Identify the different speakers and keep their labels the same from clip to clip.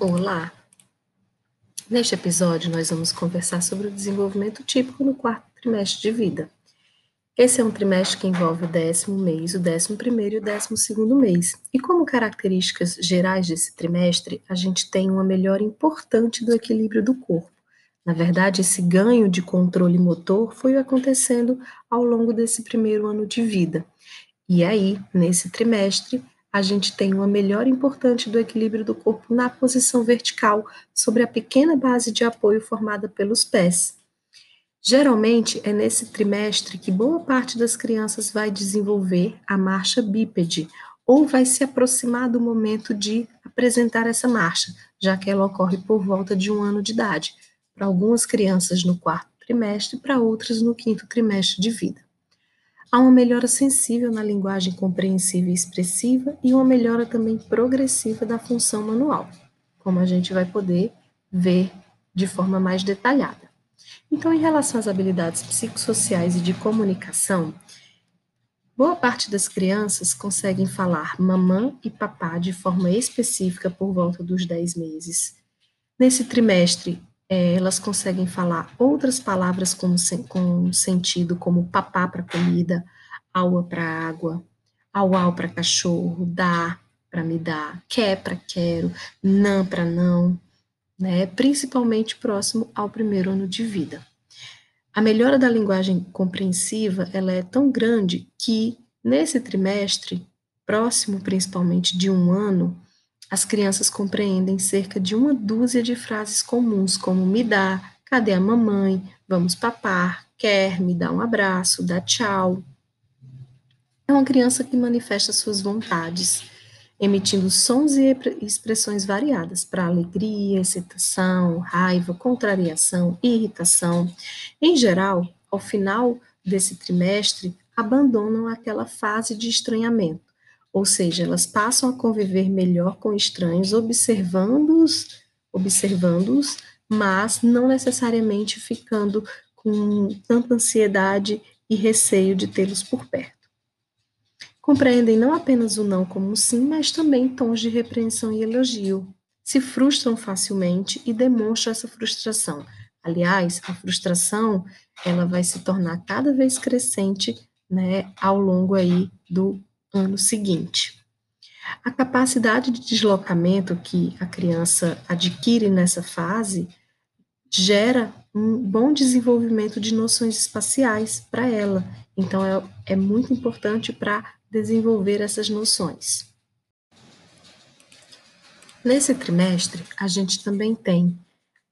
Speaker 1: Olá! Neste episódio, nós vamos conversar sobre o desenvolvimento típico no quarto trimestre de vida. Esse é um trimestre que envolve o décimo mês, o décimo primeiro e o décimo segundo mês. E como características gerais desse trimestre, a gente tem uma melhora importante do equilíbrio do corpo. Na verdade, esse ganho de controle motor foi acontecendo ao longo desse primeiro ano de vida. E aí, nesse trimestre, a gente tem uma melhora importante do equilíbrio do corpo na posição vertical, sobre a pequena base de apoio formada pelos pés. Geralmente é nesse trimestre que boa parte das crianças vai desenvolver a marcha bípede, ou vai se aproximar do momento de apresentar essa marcha, já que ela ocorre por volta de um ano de idade, para algumas crianças no quarto trimestre, para outras no quinto trimestre de vida. Há uma melhora sensível na linguagem compreensiva e expressiva e uma melhora também progressiva da função manual, como a gente vai poder ver de forma mais detalhada. Então, em relação às habilidades psicossociais e de comunicação, boa parte das crianças conseguem falar mamã e papá de forma específica por volta dos 10 meses. Nesse trimestre, é, elas conseguem falar outras palavras com, com sentido, como papá para comida, aua para água, au para cachorro, dá para me dar, quer para quero, não para não, né, principalmente próximo ao primeiro ano de vida. A melhora da linguagem compreensiva ela é tão grande que, nesse trimestre, próximo principalmente de um ano, as crianças compreendem cerca de uma dúzia de frases comuns, como me dá, cadê a mamãe, vamos papar, quer, me dá um abraço, dá tchau. É uma criança que manifesta suas vontades, emitindo sons e expressões variadas para alegria, excitação, raiva, contrariação, irritação. Em geral, ao final desse trimestre, abandonam aquela fase de estranhamento, ou seja, elas passam a conviver melhor com estranhos, observando-os, observando-os, mas não necessariamente ficando com tanta ansiedade e receio de tê-los por perto. Compreendem não apenas o não como um sim, mas também tons de repreensão e elogio. Se frustram facilmente e demonstram essa frustração. Aliás, a frustração ela vai se tornar cada vez crescente, né, ao longo aí do ano seguinte. A capacidade de deslocamento que a criança adquire nessa fase gera um bom desenvolvimento de noções espaciais para ela. Então, é, é muito importante para desenvolver essas noções. Nesse trimestre, a gente também tem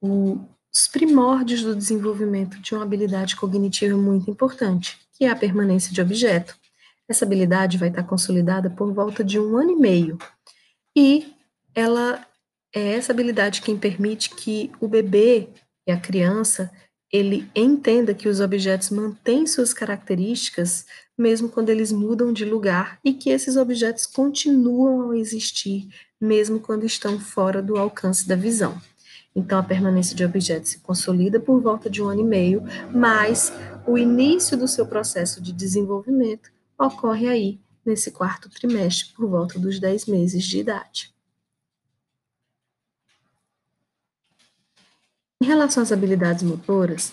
Speaker 1: os primórdios do desenvolvimento de uma habilidade cognitiva muito importante, que é a permanência de objeto. Essa habilidade vai estar consolidada por volta de um ano e meio, e ela é essa habilidade quem permite que o bebê e a criança ele entenda que os objetos mantêm suas características mesmo quando eles mudam de lugar e que esses objetos continuam a existir mesmo quando estão fora do alcance da visão. Então, a permanência de objetos se consolida por volta de um ano e meio, mas o início do seu processo de desenvolvimento ocorre aí, nesse quarto trimestre, por volta dos 10 meses de idade. Em relação às habilidades motoras,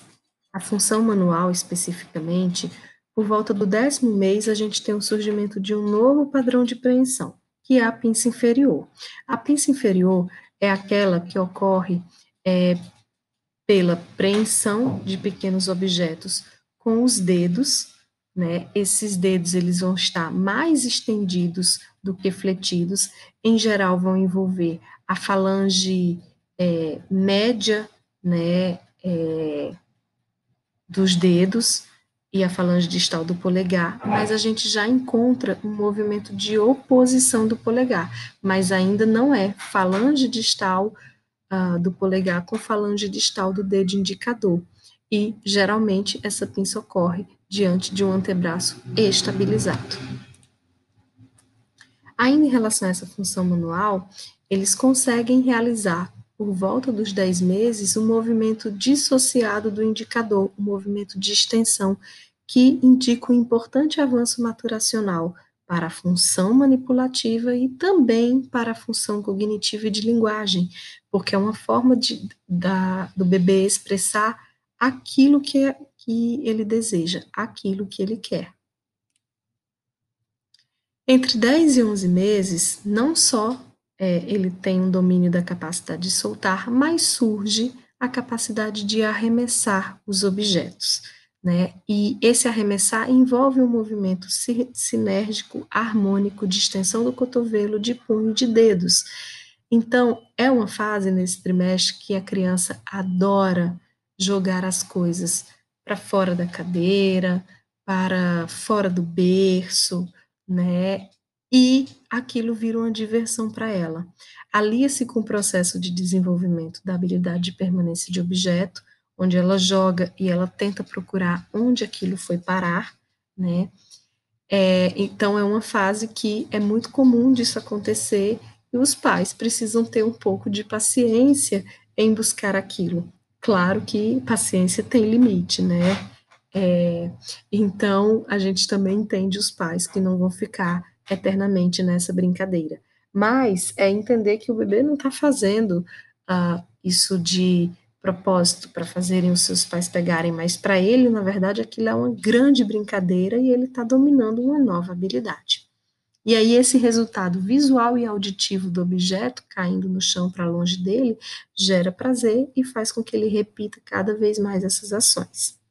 Speaker 1: a função manual especificamente, por volta do décimo mês, a gente tem o surgimento de um novo padrão de preensão, que é a pinça inferior. A pinça inferior é aquela que ocorre é, pela preensão de pequenos objetos com os dedos, né? Esses dedos eles vão estar mais estendidos do que fletidos. Em geral, vão envolver a falange é, média, né? É, dos dedos e a falange distal do polegar, mas a gente já encontra um movimento de oposição do polegar, mas ainda não é falange distal uh, do polegar com falange distal do dedo indicador. E geralmente essa pinça ocorre diante de um antebraço estabilizado. Ainda em relação a essa função manual, eles conseguem realizar por volta dos 10 meses, um movimento dissociado do indicador, um movimento de extensão, que indica um importante avanço maturacional para a função manipulativa e também para a função cognitiva e de linguagem, porque é uma forma de, da, do bebê expressar aquilo que, é, que ele deseja, aquilo que ele quer. Entre 10 e 11 meses, não só é, ele tem um domínio da capacidade de soltar, mas surge a capacidade de arremessar os objetos. Né? E esse arremessar envolve um movimento sinérgico, harmônico, de extensão do cotovelo, de punho de dedos. Então, é uma fase nesse trimestre que a criança adora jogar as coisas para fora da cadeira, para fora do berço, né? E aquilo vira uma diversão para ela. Alia-se com o processo de desenvolvimento da habilidade de permanência de objeto, onde ela joga e ela tenta procurar onde aquilo foi parar, né? É, então é uma fase que é muito comum disso acontecer e os pais precisam ter um pouco de paciência em buscar aquilo. Claro que paciência tem limite, né? É, então, a gente também entende os pais que não vão ficar eternamente nessa brincadeira. Mas é entender que o bebê não está fazendo uh, isso de propósito para fazerem os seus pais pegarem, mas para ele, na verdade, aquilo é uma grande brincadeira e ele está dominando uma nova habilidade. E aí, esse resultado visual e auditivo do objeto caindo no chão para longe dele gera prazer e faz com que ele repita cada vez mais essas ações.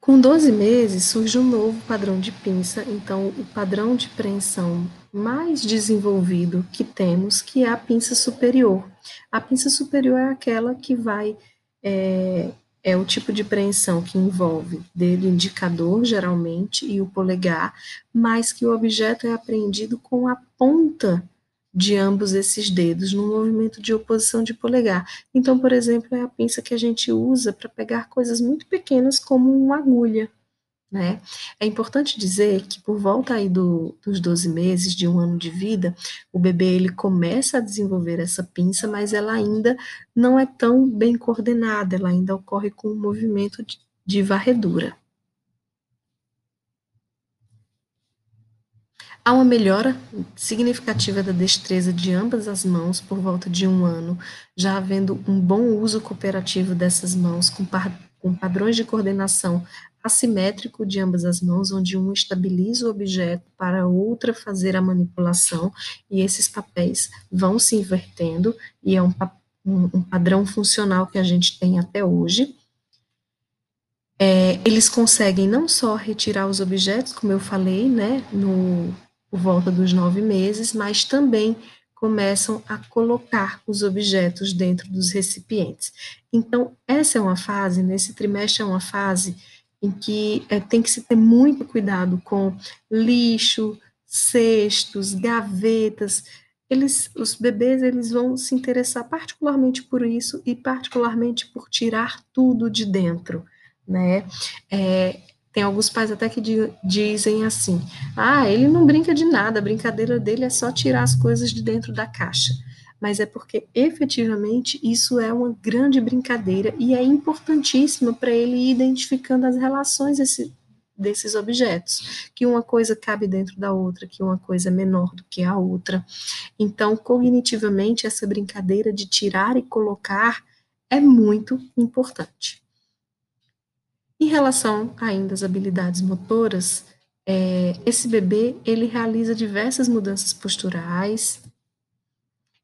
Speaker 1: Com 12 meses surge um novo padrão de pinça, então o padrão de preensão mais desenvolvido que temos, que é a pinça superior. A pinça superior é aquela que vai, é, é o tipo de preensão que envolve dedo indicador, geralmente, e o polegar, mas que o objeto é apreendido com a ponta de ambos esses dedos no movimento de oposição de polegar. Então, por exemplo, é a pinça que a gente usa para pegar coisas muito pequenas como uma agulha. Né? É importante dizer que por volta aí do, dos 12 meses, de um ano de vida, o bebê ele começa a desenvolver essa pinça, mas ela ainda não é tão bem coordenada, ela ainda ocorre com um movimento de, de varredura. Há uma melhora significativa da destreza de ambas as mãos por volta de um ano, já havendo um bom uso cooperativo dessas mãos, com, com padrões de coordenação assimétrico de ambas as mãos, onde um estabiliza o objeto para a outra fazer a manipulação, e esses papéis vão se invertendo, e é um, um, padrão funcional que a gente tem até hoje. É, eles conseguem não só retirar os objetos, como eu falei, né, no, por volta dos nove meses, mas também começam a colocar os objetos dentro dos recipientes. Então, essa é uma fase, nesse trimestre é uma fase em que é, tem que se ter muito cuidado com lixo, cestos, gavetas. Eles, os bebês, eles vão se interessar particularmente por isso e particularmente por tirar tudo de dentro, né? É, tem alguns pais até que dizem assim: ah, ele não brinca de nada, a brincadeira dele é só tirar as coisas de dentro da caixa. Mas é porque efetivamente isso é uma grande brincadeira e é importantíssima para ele ir identificando as relações desse, desses objetos, que uma coisa cabe dentro da outra, que uma coisa é menor do que a outra. Então, cognitivamente, essa brincadeira de tirar e colocar é muito importante. Em relação ainda às habilidades motoras, é, esse bebê ele realiza diversas mudanças posturais,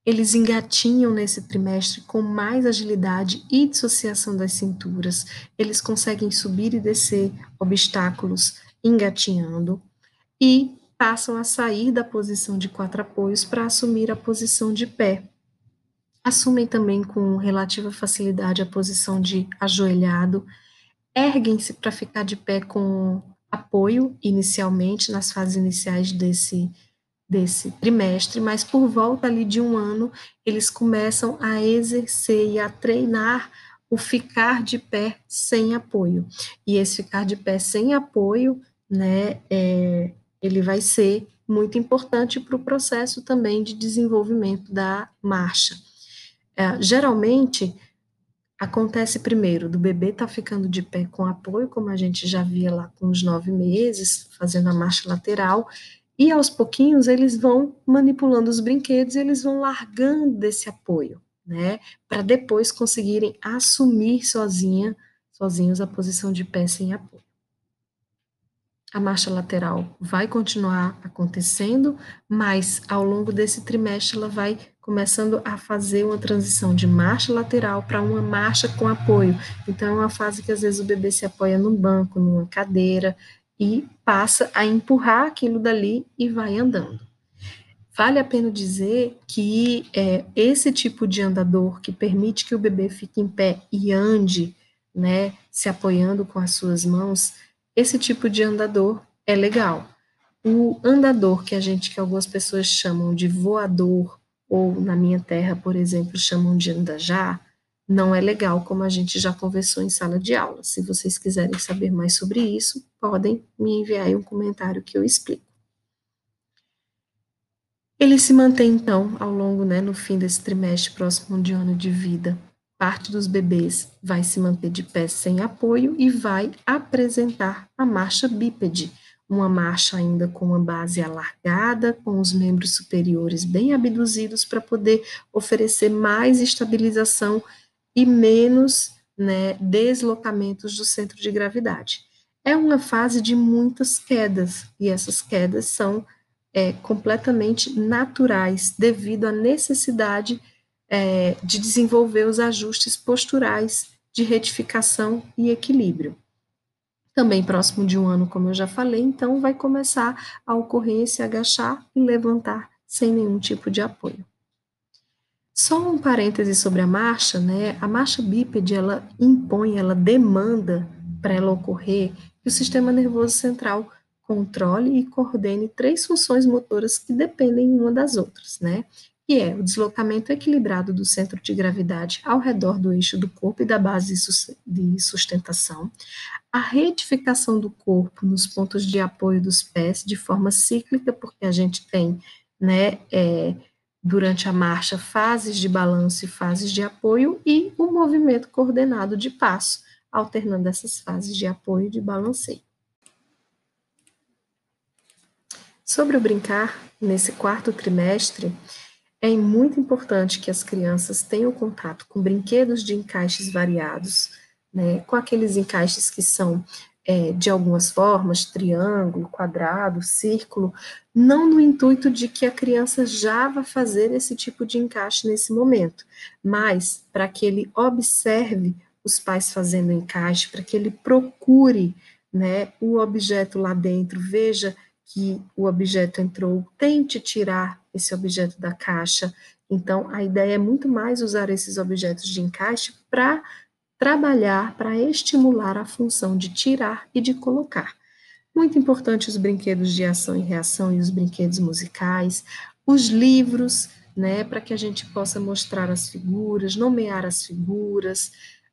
Speaker 1: eles engatinham nesse trimestre com mais agilidade e dissociação das cinturas, eles conseguem subir e descer obstáculos engatinhando e passam a sair da posição de quatro apoios para assumir a posição de pé. Assumem também com relativa facilidade a posição de ajoelhado erguem-se para ficar de pé com apoio inicialmente, nas fases iniciais desse, desse trimestre, mas por volta ali de um ano, eles começam a exercer e a treinar o ficar de pé sem apoio. E esse ficar de pé sem apoio, né, é, ele vai ser muito importante para o processo também de desenvolvimento da marcha. É, geralmente, acontece primeiro do bebê estar tá ficando de pé com apoio, como a gente já via lá com os nove meses, fazendo a marcha lateral, e aos pouquinhos eles vão manipulando os brinquedos e eles vão largando desse apoio, né? Para depois conseguirem assumir sozinha, sozinhos a posição de pé sem apoio. A marcha lateral vai continuar acontecendo, mas ao longo desse trimestre ela vai começando a fazer uma transição de marcha lateral para uma marcha com apoio. Então, é uma fase que às vezes o bebê se apoia num banco, numa cadeira, e passa a empurrar aquilo dali e vai andando. Vale a pena dizer que é, esse tipo de andador que permite que o bebê fique em pé e ande, né, se apoiando com as suas mãos, esse tipo de andador é legal. O andador que a gente, que algumas pessoas chamam de voador, ou na minha terra, por exemplo, chamam de andajá, não é legal, como a gente já conversou em sala de aula. Se vocês quiserem saber mais sobre isso, podem me enviar um comentário que eu explico. Ele se mantém, então, ao longo, né, no fim desse trimestre próximo de ano de vida. Parte dos bebês vai se manter de pé sem apoio e vai apresentar a marcha bípede, uma marcha ainda com uma base alargada, com os membros superiores bem abduzidos para poder oferecer mais estabilização e menos né, deslocamentos do centro de gravidade. É uma fase de muitas quedas, e essas quedas são é, completamente naturais, devido à necessidade é, de desenvolver os ajustes posturais de retificação e equilíbrio. Também próximo de um ano, como eu já falei, então vai começar a ocorrer esse agachar e levantar sem nenhum tipo de apoio. Só um parêntese sobre a marcha, né? A marcha bípede, ela impõe, ela demanda para ela ocorrer que o sistema nervoso central controle e coordene três funções motoras que dependem uma das outras, né? Que é o deslocamento equilibrado do centro de gravidade ao redor do eixo do corpo e da base de sustentação, a retificação do corpo nos pontos de apoio dos pés de forma cíclica, porque a gente tem, né, é, durante a marcha fases de balanço e fases de apoio e o um movimento coordenado de passo, alternando essas fases de apoio e de balanceio. Sobre o brincar, nesse quarto trimestre, é muito importante que as crianças tenham contato com brinquedos de encaixes variados, né, com aqueles encaixes que são é, de algumas formas, triângulo, quadrado, círculo, não no intuito de que a criança já vá fazer esse tipo de encaixe nesse momento, mas para que ele observe os pais fazendo encaixe, para que ele procure né, o objeto lá dentro, veja que o objeto entrou, tente tirar esse objeto da caixa. Então, a ideia é muito mais usar esses objetos de encaixe para trabalhar para estimular a função de tirar e de colocar. Muito importante os brinquedos de ação e reação e os brinquedos musicais, os livros, né, para que a gente possa mostrar as figuras, nomear as figuras,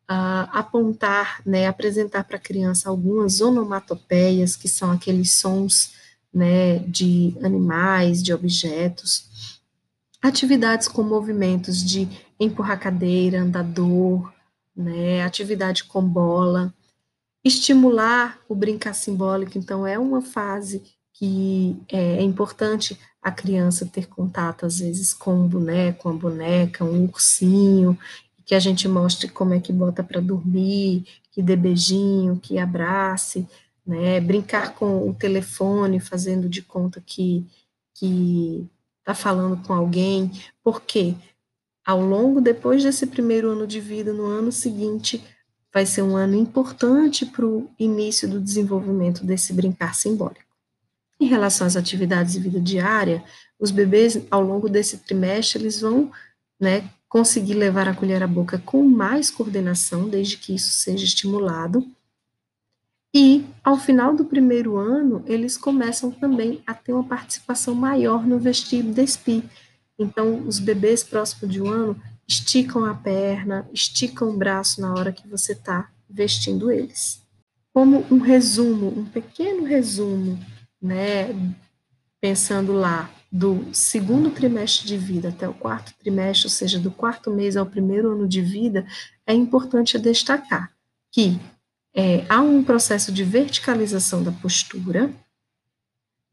Speaker 1: uh, apontar, né, apresentar para a criança algumas onomatopeias, que são aqueles sons, né, de animais, de objetos, atividades com movimentos de empurrar cadeira, andador, né, atividade com bola, estimular o brincar simbólico, então é uma fase que é, é importante a criança ter contato, às vezes, com um boneco, uma boneca, um ursinho, que a gente mostre como é que bota para dormir, que dê beijinho, que abrace, né, brincar com o telefone, fazendo de conta que que está falando com alguém, porque ao longo, depois desse primeiro ano de vida, no ano seguinte, vai ser um ano importante para o início do desenvolvimento desse brincar simbólico. Em relação às atividades de vida diária, os bebês, ao longo desse trimestre, eles vão né, conseguir levar a colher à boca com mais coordenação, desde que isso seja estimulado. E, ao final do primeiro ano, eles começam também a ter uma participação maior no vestir e despir, então, os bebês próximos de um ano esticam a perna, esticam o braço na hora que você está vestindo eles. Como um resumo, um pequeno resumo, né? Pensando lá do segundo trimestre de vida até o quarto trimestre, ou seja, do quarto mês ao primeiro ano de vida, é importante destacar que é, há um processo de verticalização da postura,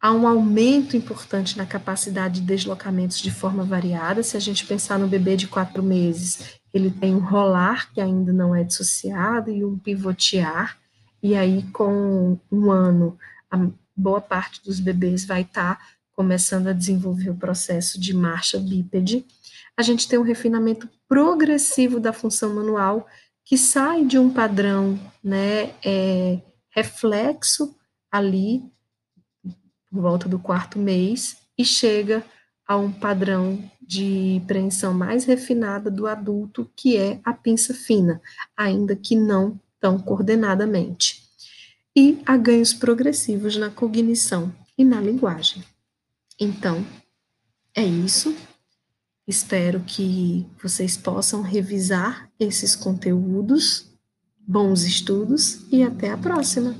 Speaker 1: há um aumento importante na capacidade de deslocamentos de forma variada. Se a gente pensar no bebê de quatro meses, ele tem um rolar que ainda não é dissociado e um pivotear, e aí com um ano, a boa parte dos bebês vai estar tá começando a desenvolver o processo de marcha bípede. A gente tem um refinamento progressivo da função manual que sai de um padrão, né, é, reflexo ali por volta do quarto mês e chega a um padrão de preensão mais refinada do adulto, que é a pinça fina, ainda que não tão coordenadamente. E a ganhos progressivos na cognição e na linguagem. Então, é isso. Espero que vocês possam revisar esses conteúdos. Bons estudos e até a próxima!